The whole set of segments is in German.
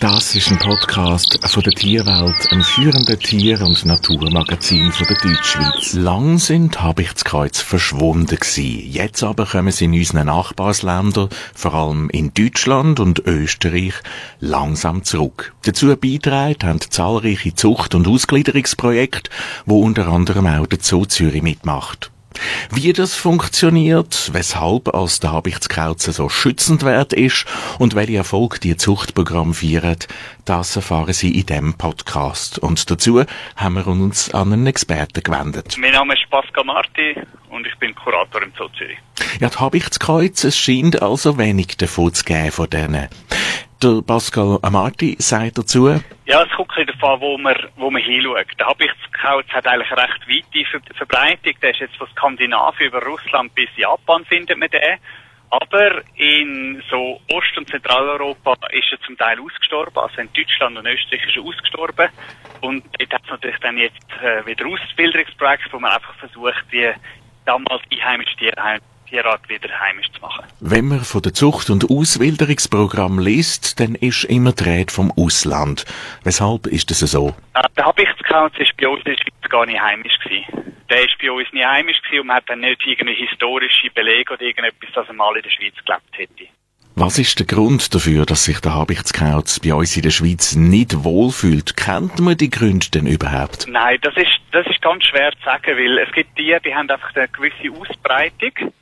Das ist ein Podcast von der Tierwelt, einem führenden Tier- und Naturmagazin von der Deutschschweiz. Lang sind Habichtskreuz verschwunden gewesen. Jetzt aber kommen sie in unseren Nachbarsländern, vor allem in Deutschland und Österreich, langsam zurück. Dazu beitragen haben zahlreiche Zucht- und Ausgliederungsprojekte, wo unter anderem auch der Zoo Zürich mitmacht. Wie das funktioniert, weshalb als der Habichtskauze so schützend wert ist und welche Erfolg die Zuchtprogramm feiern, das erfahren Sie in diesem Podcast. Und dazu haben wir uns an einen Experten gewendet. Mein Name ist Pascal Marti und ich bin Kurator im Zoo Zürich. Ja, die Habichtskreuz, es scheint also wenig davon zu geben von denen. Der Pascal Amarti sagt dazu. Ja, es kommt ein davon, wo man, wo man hinschaut. Der Habichtskauz hat eigentlich recht weite Ver Verbreitung. Der ist jetzt von Skandinavien über Russland bis Japan findet man den. Aber in so Ost- und Zentraleuropa ist er zum Teil ausgestorben. Also in Deutschland und Österreich ist er ausgestorben. Und dort hat es natürlich dann jetzt äh, wieder Ausbildungsprojekte, wo man einfach versucht, die damals einheimische Tierheim Tierart wieder heimisch zu machen. Wenn man von der Zucht- und Auswilderungsprogramm liest, dann ist immer die Rede vom Ausland. Weshalb ist das so? Äh, der Habichtskauz ist bei uns in der Schweiz gar nicht heimisch gewesen. Der ist bei uns nicht heimisch gewesen und man hat dann nicht irgendeine historische Belege oder irgendetwas, dass er mal in der Schweiz gelebt hätte. Was ist der Grund dafür, dass sich der Habichtskauz bei uns in der Schweiz nicht wohlfühlt? Kennt man die Gründe denn überhaupt? Nein, das ist, das ist ganz schwer zu sagen, weil es gibt Tiere, die haben einfach eine gewisse Ausbreitung.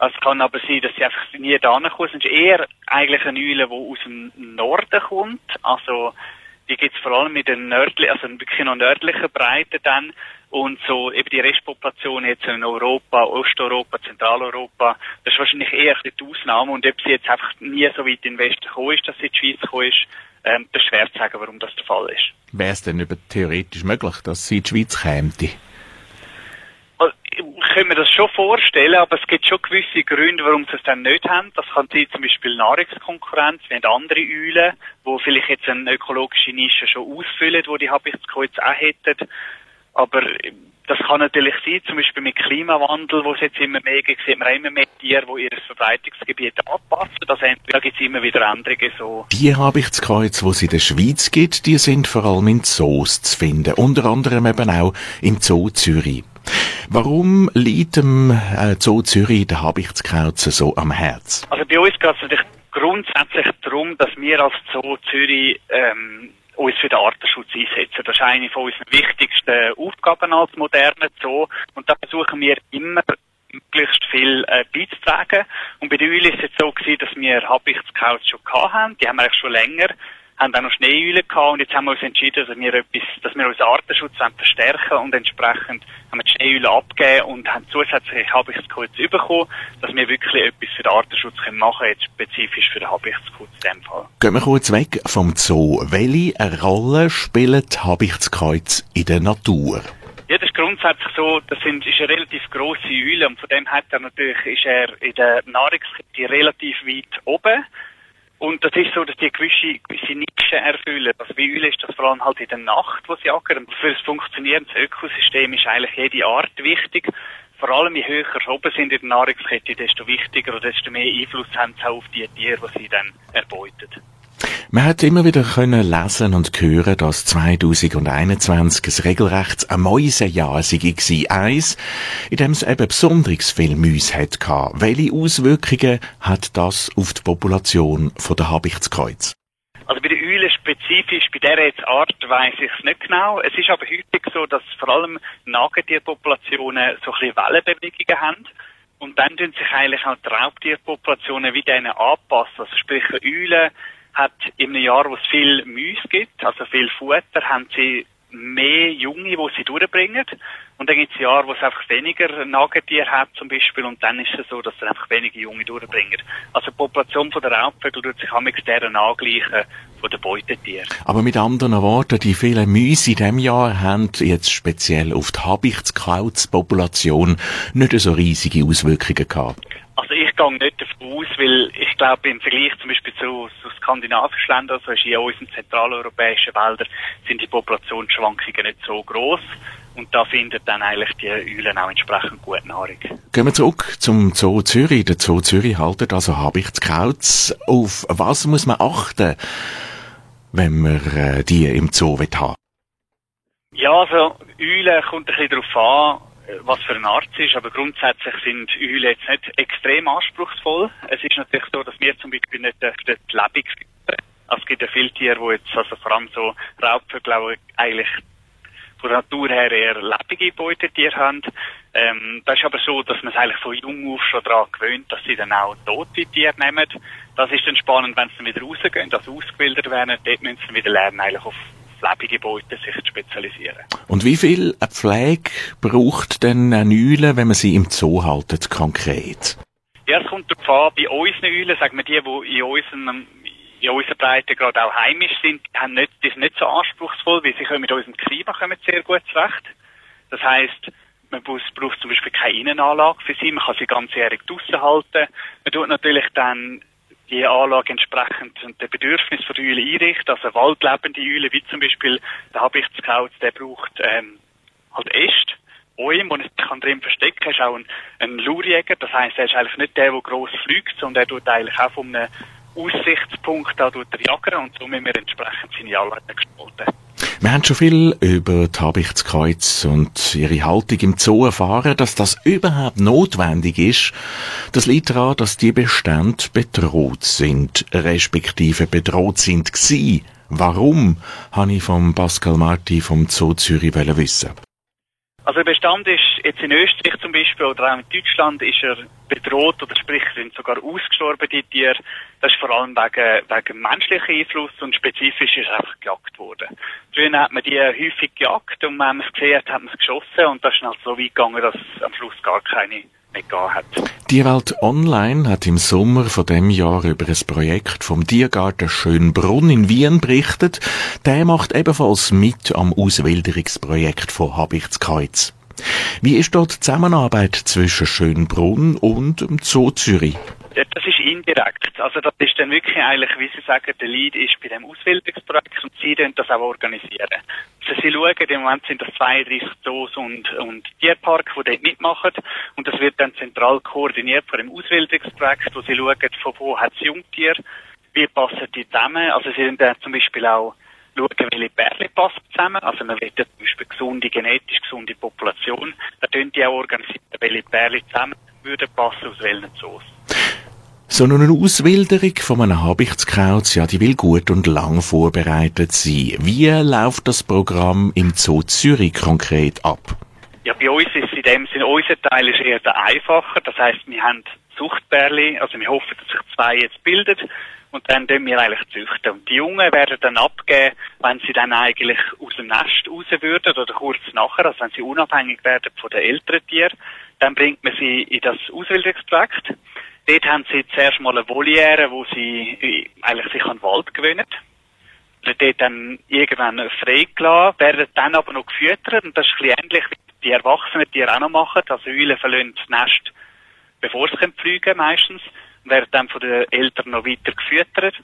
Es kann aber sein, dass sie einfach nie da kommen. Es ist eher eigentlich eine Eule, die aus dem Norden kommt. Also, die gibt es vor allem in den nördlichen, also wirklich noch nördlichen Breiten dann. Und so eben die Restpopulation jetzt in Europa, Osteuropa, Zentraleuropa, das ist wahrscheinlich eher die Ausnahme. Und ob sie jetzt einfach nie so weit in den Westen gekommen ist, dass sie in die Schweiz gekommen ist, ähm, das ist schwer zu sagen, warum das der Fall ist. Wäre es denn über theoretisch möglich, dass sie in die Schweiz käme? Kann mir das schon vorstellen, aber es gibt schon gewisse Gründe, warum sie es dann nicht haben. Das kann sein, zum Beispiel Nahrungskonkurrenz. Wir haben andere Eulen, die vielleicht jetzt eine ökologische Nische schon ausfüllen, wo die Habichtskreuz auch hätten. Aber das kann natürlich sein, zum Beispiel mit Klimawandel, wo es jetzt immer mehr gibt, sieht man immer mehr Tiere, die ihr Verbreitungsgebiet anpassen. Das da gibt es immer wieder Änderungen. So. Die Habichtskreuz, die es in der Schweiz gibt, die sind vor allem in Zoos zu finden. Unter anderem eben auch im Zoo Zürich. Warum liegt dem äh, Zoo Zürich der Habichtskauze so am Herz? Also bei uns geht es natürlich grundsätzlich darum, dass wir als Zoo Zürich ähm, uns für den Artenschutz einsetzen. Das ist eine von unseren wichtigsten Aufgaben als moderner Zoo. Und da versuchen wir immer möglichst viel äh, beizutragen. Und bei Eule ist es so gewesen, dass wir Habichtskauze schon gehabt haben. Die haben wir eigentlich schon länger haben auch noch Schneeeulen gehabt und jetzt haben wir uns entschieden, dass wir etwas, dass wir unseren Artenschutz verstärken und entsprechend haben wir die Schneeeulen abgegeben und haben zusätzlich Habichtskurs bekommen, dass wir wirklich etwas für den Artenschutz können machen jetzt spezifisch für den Habichtskurs in dem Fall. Gehen wir kurz weg vom Zoo. Welche Rolle spielt Habichtskreuz in der Natur? Ja, das ist grundsätzlich so, das sind, ist eine relativ grosse Eule und von dem hat er natürlich, ist er in der Nahrungskette relativ weit oben. Und das ist so, dass die gewisse, gewisse Nischen erfüllen. Also bei Eulen ist das vor allem halt in der Nacht, wo sie ackern. Für das funktionierende Ökosystem ist eigentlich jede Art wichtig. Vor allem je höher oben sind in der Nahrungskette, desto wichtiger oder desto mehr Einfluss haben sie auf die Tiere, die sie dann erbeuten. Man hat immer wieder können lesen und hören, dass 2021 ein regelrecht ein Mäusejahr sei eins, in dem es eben besonders viel Mäuse hatte. Welche Auswirkungen hat das auf die Population von der Habichtskreuz? Also bei den Eulen spezifisch, bei dieser jetzt Art weiss ich es nicht genau. Es ist aber häufig so, dass vor allem Nagetierpopulationen so ein bisschen Wellenbewegungen haben. Und dann tun sich eigentlich auch die Raubtierpopulationen wie denen anpassen. Also sprich, Eulen hat in einem Jahr, wo es viel Müsse gibt, also viel Futter, haben sie mehr Junge, die sie durchbringen. Und dann gibt es Jahre, wo es einfach weniger Nagetier hat zum Beispiel und dann ist es so, dass sie einfach weniger Junge durchbringen. Also die Population von der Raubvögel tut sich mit deren angleichen von den Beutetieren. Aber mit anderen Worten, die vielen Mäuse in diesem Jahr haben jetzt speziell auf die Habichtskautzpopulation nicht so riesige Auswirkungen gehabt. Also ich gehe nicht davon aus, weil ich glaube, im Vergleich zum Beispiel zu, zu skandinavischen Ländern, also in unseren zentraleuropäischen Wäldern, sind die Populationsschwankungen nicht so groß. Und da findet dann eigentlich die Eulen auch entsprechend gute Nahrung. Gehen wir zurück zum Zoo Zürich. Der Zoo Zürich haltet also Habichtskauz. Auf was muss man achten, wenn man äh, die im Zoo haben Ja, also Eulen kommt ein bisschen darauf an, was für eine Art es ist, aber grundsätzlich sind Eulen jetzt nicht extrem anspruchsvoll. Es ist natürlich so, dass wir zum Beispiel nicht dürfen lebendig füttern. Also es gibt ja viele Tiere, die jetzt, also vor allem so Raubvögel eigentlich von der Natur her eher lebende Beutetiere haben. Ähm, das ist aber so, dass man es eigentlich von jung auf schon daran gewöhnt, dass sie dann auch tote Tiere nehmen. Das ist dann spannend, wenn sie dann wieder rausgehen, also ausgebildet werden. Dort müssen sie wieder lernen, eigentlich auf lebende Beute sich zu spezialisieren. Und wie viel Pflege braucht denn eine Eule, wenn man sie im Zoo haltet, konkret? Ja, es kommt darauf an, bei unseren Eulen, sagen wir die, die in unserem in unserer Breite gerade auch heimisch sind, haben nicht, die sind nicht so anspruchsvoll, weil sie können mit unserem Klima kommen sehr gut zurecht. Das heißt, man braucht zum Beispiel keine Innenanlage für sie, man kann sie ganzjährig draussen halten. Man tut natürlich dann die Anlage entsprechend den Bedürfnissen der Eule einrichten, also waldlebende Eule, wie zum Beispiel der Habichtskauz, der braucht ähm, halt Äste. Bäume, wo er sich drin verstecken kann, ist auch ein, ein Lurjäger. Das heisst, er ist eigentlich nicht der, der gross fliegt, sondern er tut eigentlich auch von einem Aussichtspunkt er jagen und so müssen wir entsprechend seine Anlagen gestalten. Wir haben schon viel über die Habichtskreuz und ihre Haltung im Zoo erfahren, dass das überhaupt notwendig ist. Das liegt daran, dass die Bestände bedroht sind, respektive bedroht sind gsi. Warum, habe ich vom Pascal Marti vom Zoo Zürich wissen. Also der Bestand ist jetzt in Österreich zum Beispiel oder auch in Deutschland ist er bedroht oder sprich sind sogar ausgestorben die Tiere. Das ist vor allem wegen, wegen menschlichen Einfluss und spezifisch ist einfach gejagt worden. Früher hat man die häufig gejagt und wenn man es gesehen hat, hat man es geschossen und das ist halt so weit gegangen, dass es am Schluss gar keine. Die Welt Online hat im Sommer von dem Jahr über ein Projekt vom Tiergarten Schönbrunn in Wien berichtet. Der macht ebenfalls mit am Auswilderungsprojekt von Habichtskreuz. Wie ist dort die Zusammenarbeit zwischen Schönbrunn und dem Zoo Zürich? Das ist indirekt. Also das ist dann wirklich eigentlich, wie Sie sagen, der Lead ist bei dem Ausbildungsprojekt und Sie das auch organisieren. Also Sie schauen, im Moment sind das 32 Zoos und, und Tierparks, die dort mitmachen und das wird dann zentral koordiniert von dem Ausbildungsprojekt, wo Sie schauen, von wo hat es Jungtiere, wie passen die zusammen. Also Sie sind dann zum Beispiel auch schauen, welche Bärli passen zusammen. Also man will ja zum Beispiel gesunde, genetisch gesunde Population. Da können die auch organisieren, welche Bärli zusammen würden passen, aus welchen Zoos. So eine Auswilderung von einem Habichtskraut, ja, die will gut und lang vorbereitet sein. Wie läuft das Programm im Zoo Zürich konkret ab? Ja, bei uns ist in dem Sinne, unser Teil ist eher der einfacher. Das heisst, wir haben Zuchtbärli, also wir hoffen, dass sich zwei jetzt bilden und dann tun wir eigentlich züchten. Und die Jungen werden dann abgeben, wenn sie dann eigentlich aus dem Nest raus würden oder kurz nachher, also wenn sie unabhängig werden von den älteren Tieren, dann bringt man sie in das Auswilderungsprojekt. Dort haben sie zuerst mal eine Voliere, wo sie äh, eigentlich sich an den Wald gewöhnen. Dort dann irgendwann freigelassen, werden dann aber noch gefüttert und das ist ein bisschen ähnlich wie die Erwachsenen, die auch noch machen. Also Eulen verlassen das Nest, bevor sie fliegen können meistens, werden dann von den Eltern noch weiter gefüttert.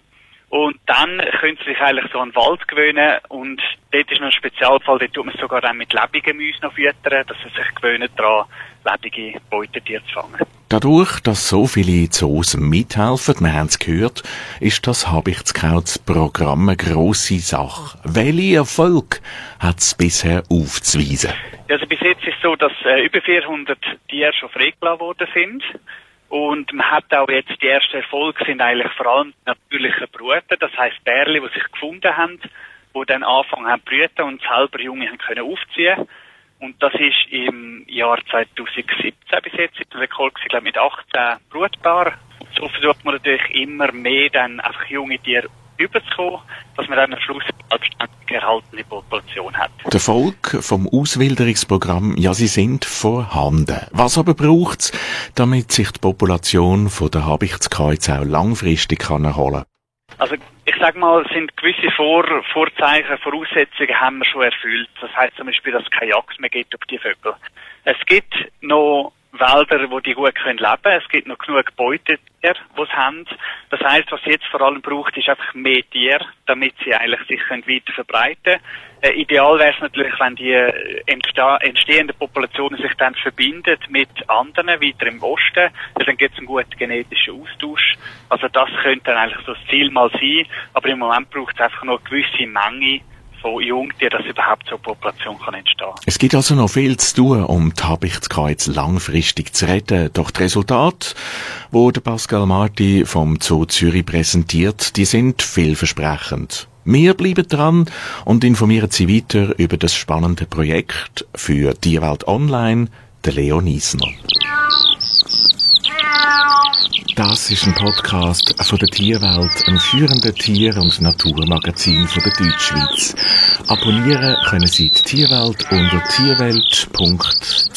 Und dann können sie sich eigentlich so an den Wald gewöhnen und dort ist noch ein Spezialfall, dort tut man sogar dann mit lebenden Mäusen noch füttern, dass sie sich gewöhnen daran, lebende Beutetiere zu fangen. Dadurch, dass so viele Zoos mithelfen, wir haben es gehört, ist das Habichtskrauts-Programm eine grosse Sache. Welche Erfolg hat es bisher aufzuweisen? Also bis jetzt ist es so, dass äh, über 400 Tiere schon freigelassen worden sind. Und man hat auch jetzt die ersten Erfolge sind eigentlich vor allem natürliche Brüten, das heißt Bärli, die sich gefunden haben, die dann anfangen haben brüten und selber Junge haben können aufziehen. Und das ist im Jahr 2017 bis jetzt, ist der Rekord, ich glaube, mit 18 Brutpaaren. So versucht man natürlich immer mehr dann einfach junge Tiere überzukommen, dass man dann am Schluss eine selbstständig erhaltene Population hat. Der Erfolg vom Auswilderungsprogramm, ja, sie sind vorhanden. Was aber braucht's, damit sich die Population von der Habichtskreuze auch langfristig kann erholen also ich sage mal, sind gewisse Vor Vorzeichen, Voraussetzungen haben wir schon erfüllt. Das heißt zum Beispiel, dass es keine Jagd mehr gibt auf die Vögel. Es gibt noch Wälder, wo die gut können leben. Es gibt noch genug Beutetiere, die es haben. Das heißt, was jetzt vor allem braucht, ist einfach mehr Tiere, damit sie eigentlich sich können weiter verbreiten. Äh, ideal wäre es natürlich, wenn die äh, entstehenden Populationen sich dann verbinden mit anderen weiter im Osten. Dann gibt es einen guten genetischen Austausch. Also das könnte dann eigentlich so das Ziel mal sein. Aber im Moment braucht es einfach noch eine gewisse Menge von Jungtieren, dass überhaupt so eine Population kann entstehen Es gibt also noch viel zu tun, um die Habichtskreuz langfristig zu retten. Doch die Resultate, wo der Pascal Marti vom Zoo Zürich präsentiert, die sind vielversprechend. Wir bleiben dran und informieren Sie weiter über das spannende Projekt für Tierwelt Online, der Leo Niesner. Das ist ein Podcast von der Tierwelt, einem führenden Tier- und Naturmagazin von der Deutschschweiz. Abonnieren können Sie die Tierwelt unter tierwelt.ch.